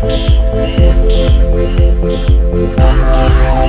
jump, yeah. Thank